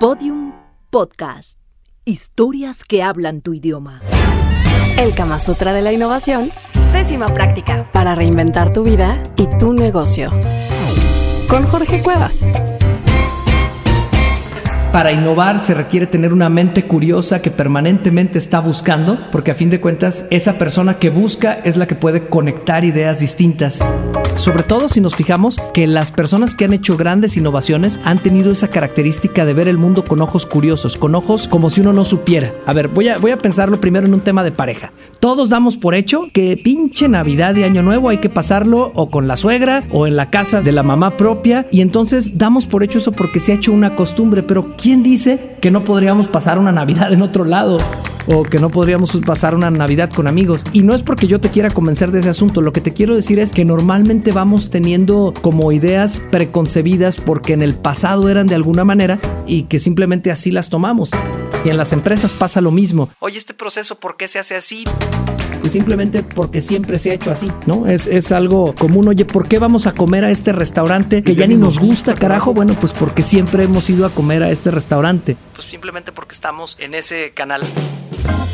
Podium Podcast. Historias que hablan tu idioma. El Kama Sutra de la Innovación. Décima práctica. Para reinventar tu vida y tu negocio. Con Jorge Cuevas. Para innovar se requiere tener una mente curiosa que permanentemente está buscando, porque a fin de cuentas esa persona que busca es la que puede conectar ideas distintas. Sobre todo si nos fijamos que las personas que han hecho grandes innovaciones han tenido esa característica de ver el mundo con ojos curiosos, con ojos como si uno no supiera. A ver, voy a, voy a pensarlo primero en un tema de pareja. Todos damos por hecho que pinche Navidad y Año Nuevo hay que pasarlo o con la suegra o en la casa de la mamá propia y entonces damos por hecho eso porque se ha hecho una costumbre, pero ¿quién dice que no podríamos pasar una Navidad en otro lado? O que no podríamos pasar una Navidad con amigos. Y no es porque yo te quiera convencer de ese asunto, lo que te quiero decir es que normalmente vamos teniendo como ideas preconcebidas porque en el pasado eran de alguna manera y que simplemente así las tomamos. Y en las empresas pasa lo mismo. Oye, este proceso, ¿por qué se hace así? Pues simplemente porque siempre se ha hecho así, ¿no? Es, es algo común. Oye, ¿por qué vamos a comer a este restaurante que ya ni nos gusta, carajo? Bueno, pues porque siempre hemos ido a comer a este restaurante. Pues simplemente porque estamos en ese canal.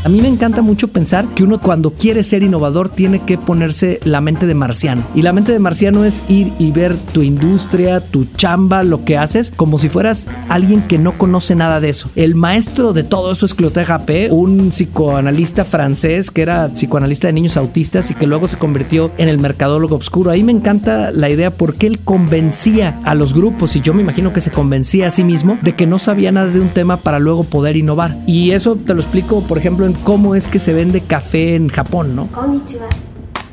A mí me encanta mucho pensar que uno cuando quiere ser innovador tiene que ponerse la mente de marciano. Y la mente de marciano es ir y ver tu industria, tu chamba, lo que haces, como si fueras alguien que no conoce nada de eso. El maestro de todo eso es Clotaire Japé, un psicoanalista francés que era psicoanalista de niños autistas y que luego se convirtió en el mercadólogo oscuro. Ahí me encanta la idea porque él convencía a los grupos y yo me imagino que se convencía a sí mismo de que no sabía nada de un tema para luego poder innovar. Y eso te lo explico, por ejemplo, cómo es que se vende café en Japón, ¿no?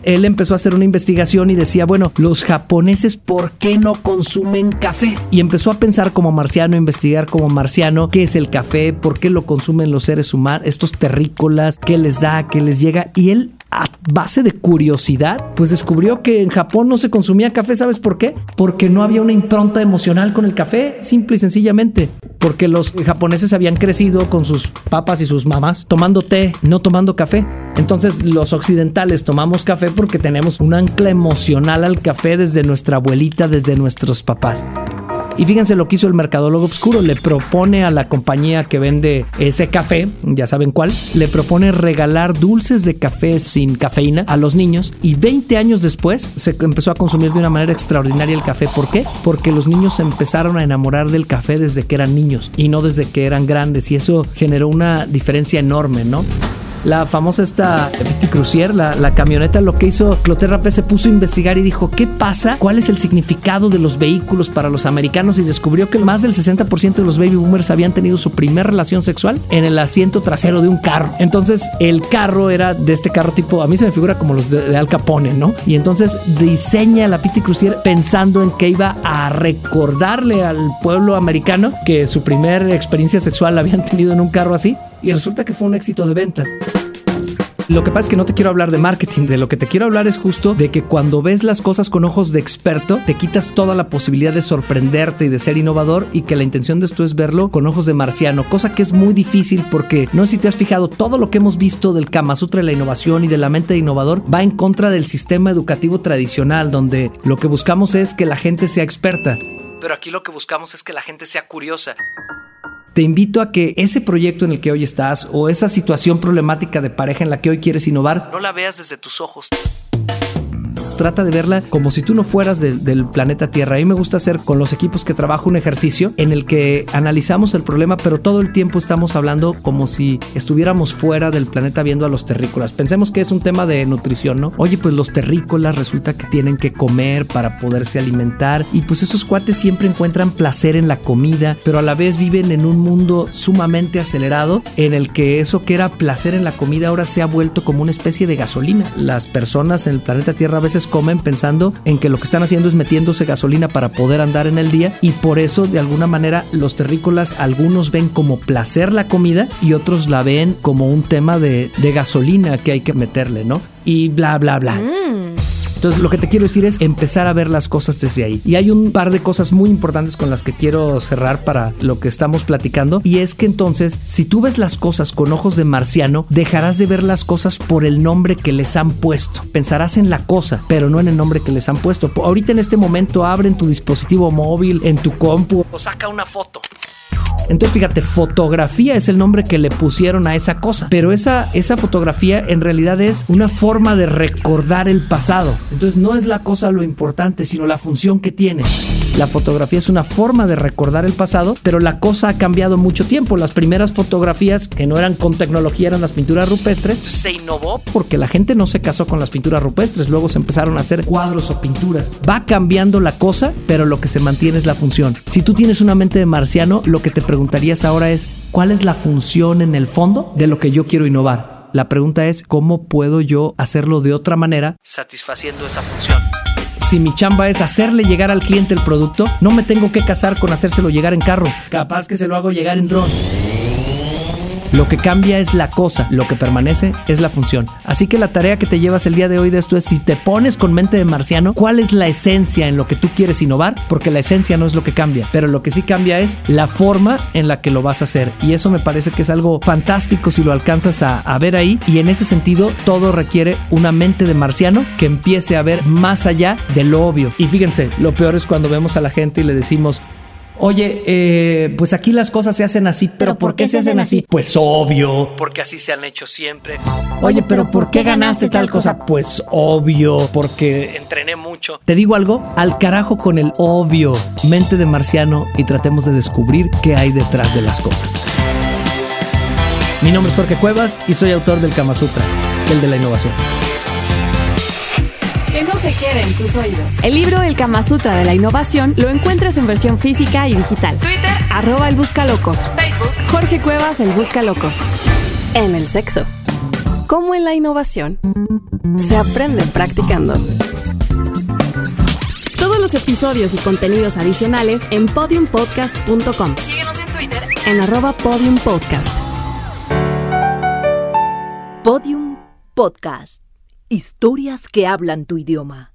él empezó a hacer una investigación y decía, bueno, los japoneses, ¿por qué no consumen café? Y empezó a pensar como marciano, a investigar como marciano, qué es el café, por qué lo consumen los seres humanos, estos terrícolas, qué les da, qué les llega. Y él a base de curiosidad, pues descubrió que en Japón no se consumía café, ¿sabes por qué? Porque no había una impronta emocional con el café, simple y sencillamente. Porque los japoneses habían crecido con sus papas y sus mamás tomando té, no tomando café. Entonces los occidentales tomamos café porque tenemos un ancla emocional al café desde nuestra abuelita, desde nuestros papás. Y fíjense lo que hizo el mercadólogo obscuro. Le propone a la compañía que vende ese café, ya saben cuál, le propone regalar dulces de café sin cafeína a los niños. Y 20 años después se empezó a consumir de una manera extraordinaria el café. ¿Por qué? Porque los niños se empezaron a enamorar del café desde que eran niños y no desde que eran grandes. Y eso generó una diferencia enorme, ¿no? La famosa esta Petit Crucier, la, camioneta, lo que hizo Clotaire Rapé se puso a investigar y dijo, ¿qué pasa? ¿Cuál es el significado de los vehículos para los americanos? Y descubrió que más del 60% de los baby boomers habían tenido su primera relación sexual en el asiento trasero de un carro. Entonces, el carro era de este carro tipo, a mí se me figura como los de, Al Capone, ¿no? Y entonces diseña la Petit Crucier pensando en que iba a recordarle al pueblo americano que su primera experiencia sexual la habían tenido en un carro así y resulta que fue un éxito de ventas. Lo que pasa es que no te quiero hablar de marketing, de lo que te quiero hablar es justo de que cuando ves las cosas con ojos de experto, te quitas toda la posibilidad de sorprenderte y de ser innovador y que la intención de esto es verlo con ojos de marciano, cosa que es muy difícil porque no sé si te has fijado, todo lo que hemos visto del Kama Sutra de la innovación y de la mente de innovador va en contra del sistema educativo tradicional, donde lo que buscamos es que la gente sea experta. Pero aquí lo que buscamos es que la gente sea curiosa te invito a que ese proyecto en el que hoy estás o esa situación problemática de pareja en la que hoy quieres innovar, no la veas desde tus ojos trata de verla como si tú no fueras del planeta Tierra. A mí me gusta hacer con los equipos que trabajo un ejercicio en el que analizamos el problema, pero todo el tiempo estamos hablando como si estuviéramos fuera del planeta viendo a los terrícolas. Pensemos que es un tema de nutrición, ¿no? Oye, pues los terrícolas resulta que tienen que comer para poderse alimentar y pues esos cuates siempre encuentran placer en la comida, pero a la vez viven en un mundo sumamente acelerado en el que eso que era placer en la comida ahora se ha vuelto como una especie de gasolina. Las personas en el planeta Tierra a veces comen pensando en que lo que están haciendo es metiéndose gasolina para poder andar en el día y por eso de alguna manera los terrícolas algunos ven como placer la comida y otros la ven como un tema de, de gasolina que hay que meterle, ¿no? Y bla, bla, bla. Mm. Entonces lo que te quiero decir es empezar a ver las cosas desde ahí. Y hay un par de cosas muy importantes con las que quiero cerrar para lo que estamos platicando. Y es que entonces, si tú ves las cosas con ojos de marciano, dejarás de ver las cosas por el nombre que les han puesto. Pensarás en la cosa, pero no en el nombre que les han puesto. Ahorita en este momento abre en tu dispositivo móvil, en tu compu o saca una foto Entonces, fíjate, fotografía es el nombre que le pusieron a esa cosa. Pero esa, esa fotografía en realidad es una forma de recordar el pasado. Entonces, no es la cosa lo importante, sino la función que tiene. La fotografía es una forma de recordar el pasado, pero la cosa ha cambiado mucho tiempo. Las primeras fotografías que no eran con tecnología eran las pinturas rupestres. Se innovó porque la gente no se casó con las pinturas rupestres, luego se empezaron a hacer cuadros o pinturas. Va cambiando la cosa, pero lo que se mantiene es la función. Si tú tienes una mente de marciano, lo que te preguntarías ahora es, ¿cuál es la función en el fondo de lo que yo quiero innovar? La pregunta es, ¿cómo puedo yo hacerlo de otra manera satisfaciendo esa función? Si mi chamba es hacerle llegar al cliente el producto, no me tengo que casar con hacérselo llegar en carro. Capaz que se lo hago llegar en dron. Lo que cambia es la cosa, lo que permanece es la función. Así que la tarea que te llevas el día de hoy de esto es si te pones con mente de marciano, ¿cuál es la esencia en lo que tú quieres innovar? Porque la esencia no es lo que cambia, pero lo que sí cambia es la forma en la que lo vas a hacer. Y eso me parece que es algo fantástico si lo alcanzas a, a ver ahí. Y en ese sentido, todo requiere una mente de marciano que empiece a ver más allá de lo obvio. Y fíjense, lo peor es cuando vemos a la gente y le decimos, Oye, eh, pues aquí las cosas se hacen así, pero, ¿por, qué, se hacen así? Pues obvio. Porque así se han hecho siempre. Oye, pero ¿por qué ganaste tal cosa? Pues obvio, porque entrené mucho. ¿Te digo algo? Al carajo con el obvio. Mente de marciano y tratemos de descubrir qué hay detrás de las cosas. Mi nombre es Jorge Cuevas y soy autor del Kama Sutra, el de la innovación. No se quede en tus oídos. El libro El Kama Sutra de la Innovación lo encuentras en versión física y digital. Twitter, arroba el Buscalocos. Facebook, Jorge Cuevas, el Buscalocos. En el sexo. Como en la innovación, se aprende practicando. Todos los episodios y contenidos adicionales en podiumpodcast.com. Síguenos en Twitter en arroba podiumpodcast. Podium Podcast. Historias que hablan tu idioma.